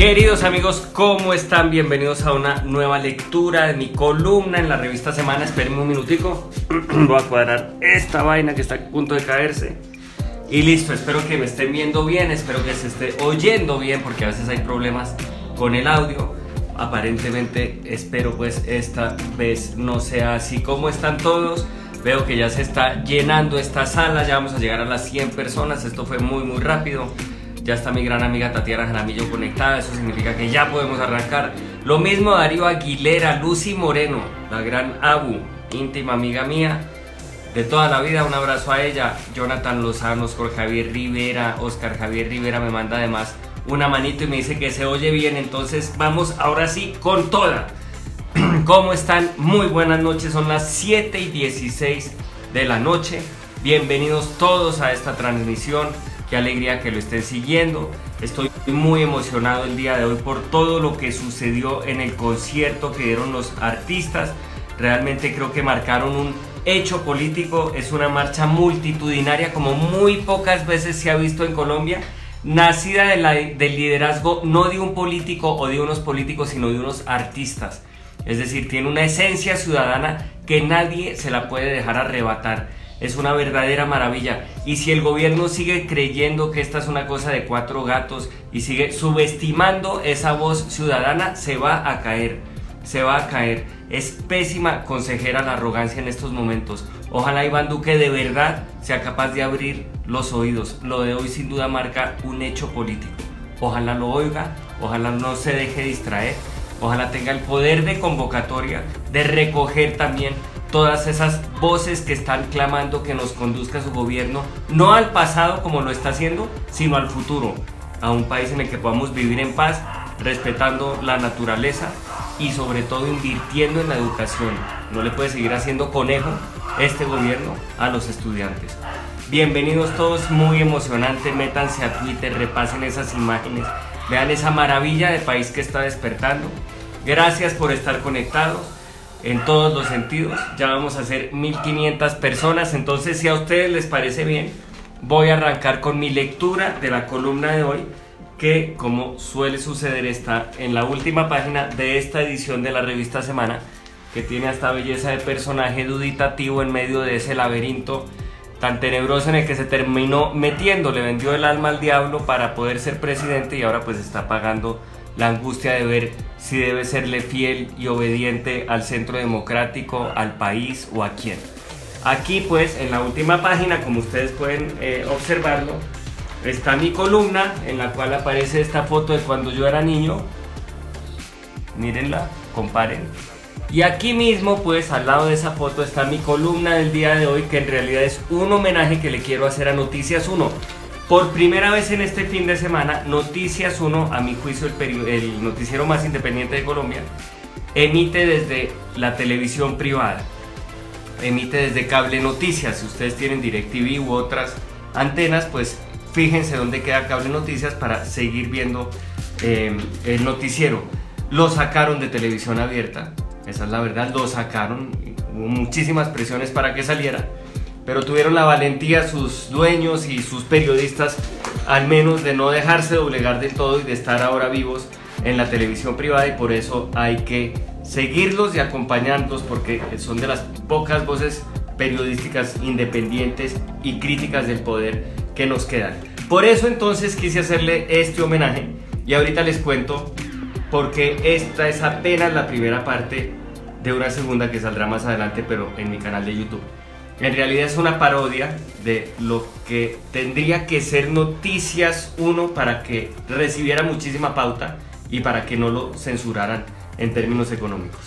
Queridos amigos, ¿cómo están? Bienvenidos a una nueva lectura de mi columna en la revista Semana. Espérenme un minutico. Voy a cuadrar esta vaina que está a punto de caerse. Y listo, espero que me estén viendo bien, espero que se esté oyendo bien, porque a veces hay problemas con el audio. Aparentemente, espero pues esta vez no sea así. ¿Cómo están todos? Veo que ya se está llenando esta sala, ya vamos a llegar a las 100 personas, esto fue muy muy rápido. Ya está mi gran amiga Tatiana Jaramillo conectada, eso significa que ya podemos arrancar. Lo mismo Darío Aguilera, Lucy Moreno, la gran Abu, íntima amiga mía de toda la vida, un abrazo a ella. Jonathan Lozano, Oscar Javier Rivera, Oscar Javier Rivera me manda además una manito y me dice que se oye bien, entonces vamos ahora sí con toda. ¿Cómo están? Muy buenas noches, son las 7 y 16 de la noche. Bienvenidos todos a esta transmisión qué alegría que lo estén siguiendo. Estoy muy emocionado el día de hoy por todo lo que sucedió en el concierto que dieron los artistas. Realmente creo que marcaron un hecho político. Es una marcha multitudinaria como muy pocas veces se ha visto en Colombia. Nacida del liderazgo no de un político o de unos políticos, sino de unos artistas. Es decir, tiene una esencia ciudadana que nadie se la puede dejar arrebatar es una verdadera maravilla. Y si el gobierno sigue creyendo que esta es una cosa de cuatro gatos y sigue subestimando esa voz ciudadana, se va a caer. Se va a caer. Es pésima consejera la arrogancia en estos momentos. Ojalá Iván Duque de verdad sea capaz de abrir los oídos. Lo de hoy sin duda marca un hecho político. Ojalá lo oiga, ojalá no se deje distraer, ojalá tenga el poder de convocatoria, de recoger también todas esas voces que están clamando que nos conduzca su gobierno, no al pasado como lo está haciendo, sino al futuro, a un país en el que podamos vivir en paz, respetando la naturaleza y sobre todo invirtiendo en la educación. No le puede seguir haciendo conejo este gobierno a los estudiantes. Bienvenidos todos, muy emocionante, métanse a Twitter, repasen esas imágenes, vean esa maravilla de país que está despertando. Gracias por estar conectados en todos los sentidos. Ya vamos a ser 1500 personas, entonces si a ustedes les parece bien, voy a arrancar con mi lectura de la columna de hoy, que como suele suceder está en la última página de esta edición de la revista Semana, que tiene esta belleza de personaje duditativo en medio de ese laberinto tan tenebroso en el que se terminó metiendo, le vendió el alma al diablo para poder ser presidente y ahora pues está pagando la angustia de ver si debe serle fiel y obediente al centro democrático, al país o a quién. Aquí pues en la última página, como ustedes pueden eh, observarlo, está mi columna en la cual aparece esta foto de cuando yo era niño. Mírenla, comparen. Y aquí mismo pues al lado de esa foto está mi columna del día de hoy que en realidad es un homenaje que le quiero hacer a Noticias 1 por primera vez en este fin de semana, Noticias 1, a mi juicio el, noticiero más independiente de Colombia, emite desde la televisión privada, emite desde Cable Noticias. Si ustedes tienen DirecTV u otras antenas, pues fíjense dónde queda Cable Noticias para seguir viendo em, el noticiero. Lo sacaron de televisión abierta, esa es la verdad, lo sacaron, hubo muchísimas presiones para que saliera pero tuvieron la valentía sus dueños y sus periodistas al menos de no dejarse doblegar del todo y de estar ahora vivos en la televisión privada y por eso hay que seguirlos y acompañarlos porque son de las pocas voces periodísticas independientes y críticas del poder que nos quedan. Por eso entonces quise hacerle este homenaje y ahorita les cuento porque esta es apenas la primera parte de una segunda que saldrá más adelante pero en mi canal de YouTube. En realidad es una parodia de lo que tendría que ser Noticias 1 para que recibiera muchísima pauta y para que no lo censuraran en términos económicos.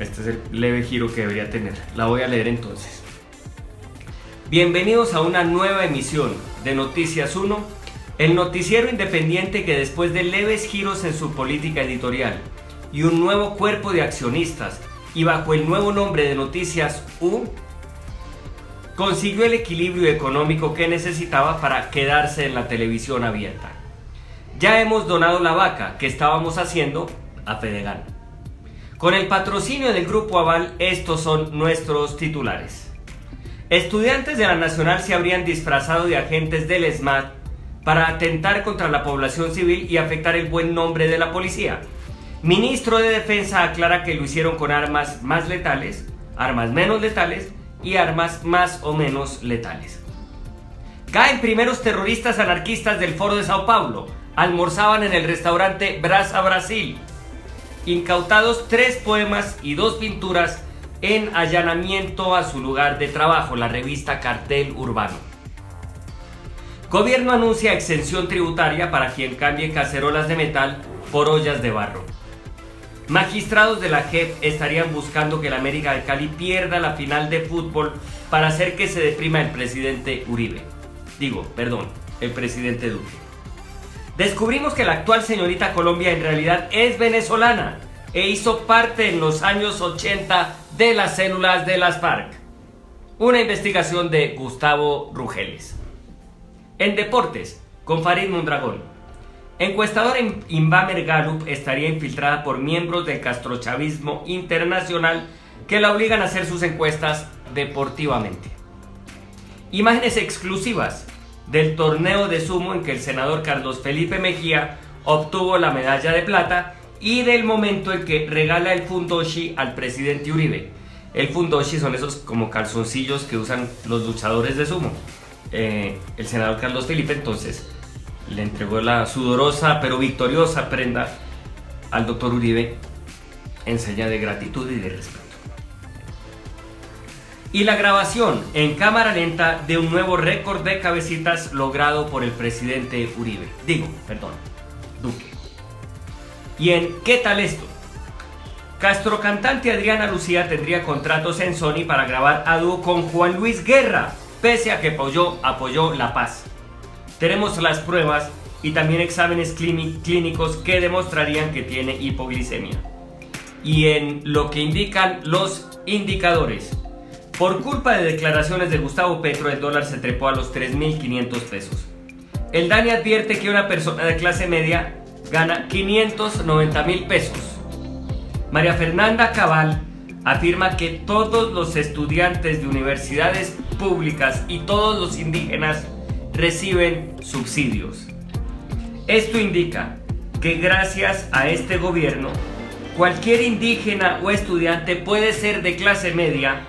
Este es el leve giro que debería tener. La voy a leer entonces. Bienvenidos a una nueva emisión de Noticias 1, el noticiero independiente que después de leves giros en su política editorial y un nuevo cuerpo de accionistas y bajo el nuevo nombre de Noticias U, consiguió el equilibrio económico que necesitaba para quedarse en la televisión abierta. Ya hemos donado la vaca que estábamos haciendo a Fedegan. Con el patrocinio del Grupo Aval, estos son nuestros titulares. Estudiantes de la Nacional se habrían disfrazado de agentes del SMAT para atentar contra la población civil y afectar el buen nombre de la policía. Ministro de Defensa aclara que lo hicieron con armas más letales, armas menos letales y armas más o menos letales. Caen primeros terroristas anarquistas del Foro de Sao Paulo. Almorzaban en el restaurante Brasa Brasil. Incautados tres poemas y dos pinturas en allanamiento a su lugar de trabajo, la revista Cartel Urbano. Gobierno anuncia exención tributaria para quien cambie cacerolas de metal por ollas de barro. Magistrados de la JEP estarían buscando que el América de Cali pierda la final de fútbol para hacer que se deprima el presidente Uribe. Digo, perdón, el presidente Duque. Descubrimos que la actual señorita Colombia en realidad es venezolana e hizo parte en los años 80 de las células de las FARC. Una investigación de Gustavo Rugeles. En deportes, con Farid Mondragón. Encuestador en Inbamer Gallup estaría infiltrada por miembros del castrochavismo internacional que la obligan a hacer sus encuestas deportivamente. Imágenes exclusivas del torneo de sumo en que el senador Carlos Felipe Mejía obtuvo la medalla de plata y del momento en que regala el fundoshi al presidente Uribe. El fundoshi son esos como calzoncillos que usan los luchadores de sumo. Eh, el senador Carlos Felipe entonces le entregó la sudorosa pero victoriosa prenda al doctor Uribe en señal de gratitud y de respeto. Y la grabación en cámara lenta de un nuevo récord de cabecitas logrado por el presidente Uribe. Digo, perdón, Duque. ¿Y en qué tal esto? Castro cantante Adriana Lucía tendría contratos en Sony para grabar a dúo con Juan Luis Guerra, pese a que apoyó, apoyó la paz. Tenemos las pruebas y también exámenes clínicos que demostrarían que tiene hipoglicemia. Y en lo que indican los indicadores, por culpa de declaraciones de Gustavo Petro, el dólar se trepó a los 3.500 pesos. El DANI advierte que una persona de clase media gana 590 mil pesos. María Fernanda Cabal afirma que todos los estudiantes de universidades públicas y todos los indígenas reciben subsidios. Esto indica que gracias a este gobierno, cualquier indígena o estudiante puede ser de clase media,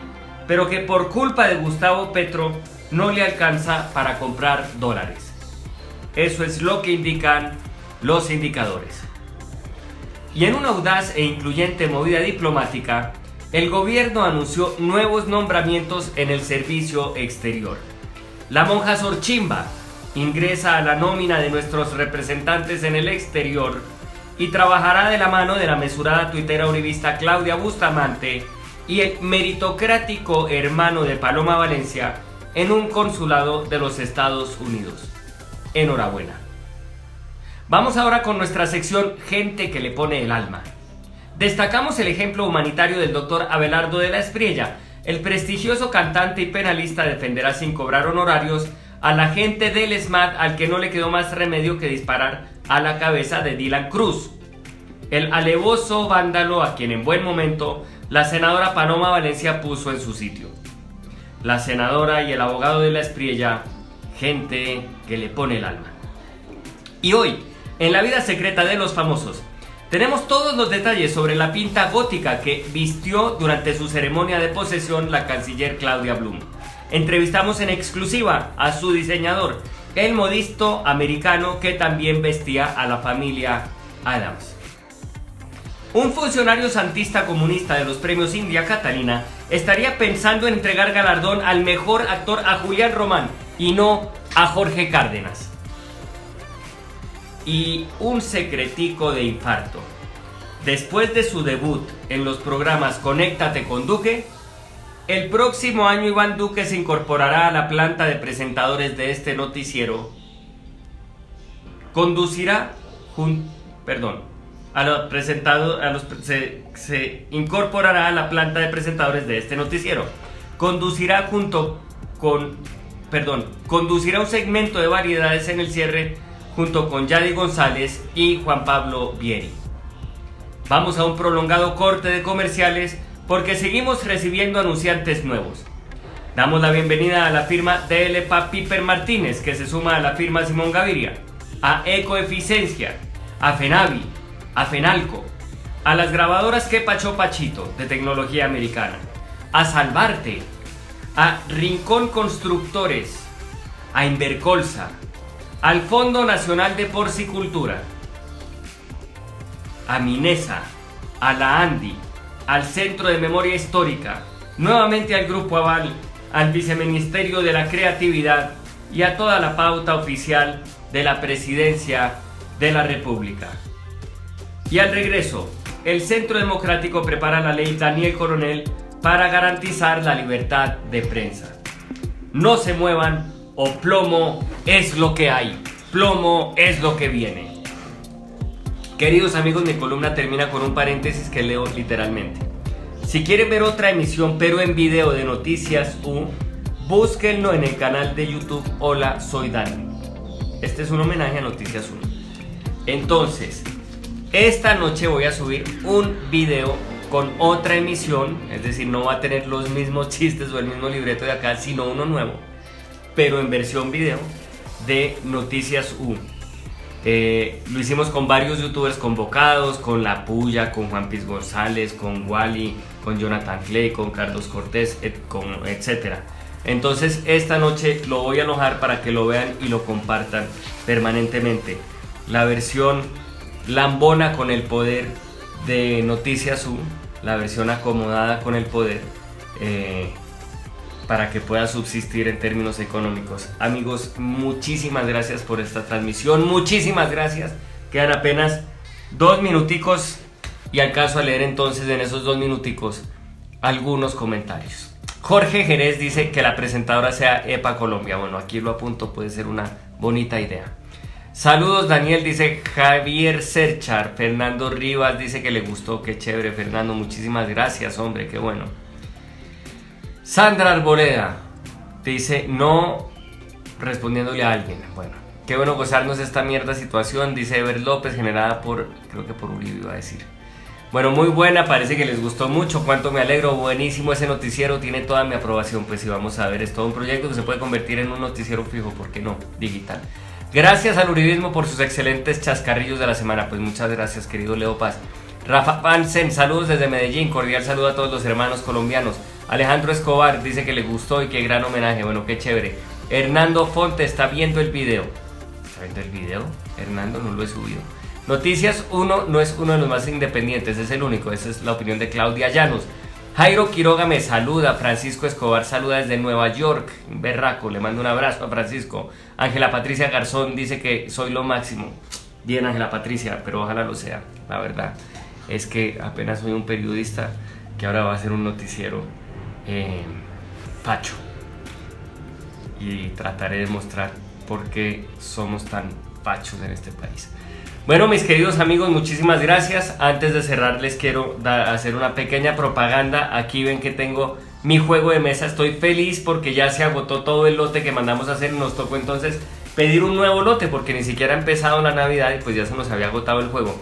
pero que por culpa de Gustavo Petro no le alcanza para comprar dólares. Eso es lo que indican los indicadores. Y en una audaz e incluyente movida diplomática, el gobierno anunció nuevos nombramientos en el servicio exterior. La monja Sorchimba ingresa a la nómina de nuestros representantes en el exterior y trabajará de la mano de la mesurada tuitera uribista Claudia Bustamante y el meritocrático hermano de Paloma Valencia en un consulado de los Estados Unidos. Enhorabuena. Vamos ahora con nuestra sección Gente que le pone el alma. Destacamos el ejemplo humanitario del doctor Abelardo de la Espriella. El prestigioso cantante y penalista defenderá sin cobrar honorarios a la gente del SMAT al que no le quedó más remedio que disparar a la cabeza de Dylan Cruz. El alevoso vándalo a quien en buen momento la senadora Paloma Valencia puso en su sitio. La senadora y el abogado de la Espriella, gente que le pone el alma. Y hoy, en la vida secreta de los famosos, tenemos todos los detalles sobre la pinta gótica que vistió durante su ceremonia de posesión la canciller Claudia Blum. Entrevistamos en exclusiva a su diseñador, el modisto americano que también vestía a la familia Adams. Un funcionario santista comunista de los premios India Catalina estaría pensando en entregar galardón al mejor actor a Julián Román y no a Jorge Cárdenas y un secretico de infarto. Después de su debut en los programas Conéctate con Duque, el próximo año Iván Duque se incorporará a la planta de presentadores de este noticiero. Conducirá, perdón, a los a los, se, se incorporará a la planta de presentadores de este noticiero. Conducirá junto con, perdón, conducirá un segmento de variedades en el cierre junto con Yadi González y Juan Pablo Vieri. Vamos a un prolongado corte de comerciales porque seguimos recibiendo anunciantes nuevos. Damos la bienvenida a la firma DLPA Piper Martínez, que se suma a la firma Simón Gaviria, a Ecoeficiencia, a FENAVI, a FENALCO, a las grabadoras que Pacho Pachito de tecnología americana, a Salvarte, a Rincón Constructores, a Invercolsa, al Fondo Nacional de Porcicultura, a Minesa, a la ANDI, al Centro de Memoria Histórica, nuevamente al Grupo Aval, al Viceministerio de la Creatividad y a toda la pauta oficial de la Presidencia de la República. Y al regreso, el Centro Democrático prepara la ley Daniel Coronel para garantizar la libertad de prensa. No se muevan o plomo es lo que hay, plomo es lo que viene. Queridos amigos, mi columna termina con un paréntesis que leo literalmente. Si quieren ver otra emisión pero en video de Noticias U, búsquenlo en el canal de YouTube Hola, soy Dani. Este es un homenaje a Noticias 1. Entonces, esta noche voy a subir un video con otra emisión, es decir, no va a tener los mismos chistes o el mismo libreto de acá, sino uno nuevo, pero en versión video de Noticias U. Eh, lo hicimos con varios youtubers convocados, con La Puya, con Juan Piz González, con Wally, con Jonathan Clay, con Carlos Cortés, con, etc. Entonces esta noche lo voy a alojar para que lo vean y lo compartan permanentemente. La versión lambona con el poder de Noticias U, la versión acomodada con el poder, eh, para que pueda subsistir en términos económicos. Amigos, muchísimas gracias por esta transmisión, muchísimas gracias. Quedan apenas dos minuticos y alcanzo a leer entonces en esos dos minuticos algunos comentarios. Jorge Jerez dice que la presentadora sea EPA Colombia. Bueno, aquí lo apunto, puede ser una bonita idea. Saludos Daniel, dice Javier Serchar. Fernando Rivas dice que le gustó, qué chévere Fernando, muchísimas gracias hombre, qué bueno. Sandra Arboleda dice no respondiéndole a alguien. Bueno, qué bueno gozarnos esta mierda situación, dice Ever López, generada por, creo que por Uribe iba a decir. Bueno, muy buena, parece que les gustó mucho, cuánto me alegro, buenísimo ese noticiero, tiene toda mi aprobación, pues si vamos a ver, es todo un proyecto que se puede convertir en un noticiero fijo, ¿por qué no? Digital. Gracias al Uribismo por sus excelentes chascarrillos de la semana. Pues muchas gracias, querido Leo Paz. Rafa Pansen, saludos desde Medellín. Cordial saludo a todos los hermanos colombianos. Alejandro Escobar dice que le gustó y qué gran homenaje. Bueno, qué chévere. Hernando Fonte está viendo el video. ¿Está viendo el video? Hernando, no lo he subido. Noticias 1 no es uno de los más independientes, es el único. Esa es la opinión de Claudia Llanos. Jairo Quiroga me saluda, Francisco Escobar saluda desde Nueva York, berraco, le mando un abrazo a Francisco. Ángela Patricia Garzón dice que soy lo máximo. Bien, Ángela Patricia, pero ojalá lo sea, la verdad. Es que apenas soy un periodista que ahora va a ser un noticiero eh, facho. Y trataré de mostrar por qué somos tan fachos en este país. Bueno, mis queridos amigos, muchísimas gracias. Antes de cerrar, les quiero hacer una pequeña propaganda. Aquí ven que tengo mi juego de mesa. Estoy feliz porque ya se agotó todo el lote que mandamos a hacer. Nos tocó entonces pedir un nuevo lote porque ni siquiera ha empezado la Navidad y pues ya se nos había agotado el juego.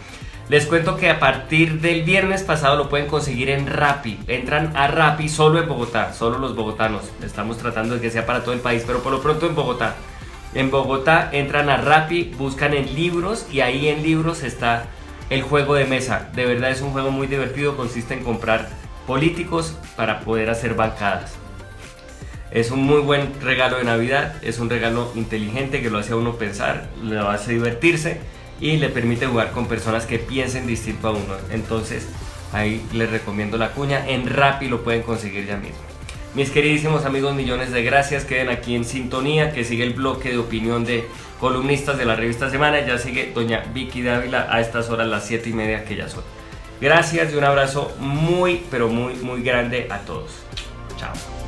Les cuento que a partir del viernes pasado lo pueden conseguir en Rappi. Entran a Rappi solo en Bogotá, solo los bogotanos. Estamos tratando de que sea para todo el país, pero por lo pronto en Bogotá. En Bogotá entran a Rappi, buscan en libros y ahí en libros está el juego de mesa. De verdad es un juego muy divertido, consiste en comprar políticos para poder hacer bancadas. Es un muy buen regalo de Navidad, es un regalo inteligente que lo hace a uno pensar, le hace divertirse y le permite jugar con personas que piensen distinto a uno. Entonces ahí les recomiendo la cuña, en Rappi lo pueden conseguir ya mismo. Mis queridísimos amigos, millones de gracias. Queden aquí en sintonía, que sigue el bloque de opinión de columnistas de la revista Semana. Ya sigue doña Vicky Dávila a estas horas, las 7 y media que ya son. Gracias y un abrazo muy, pero muy, muy grande a todos. Chao.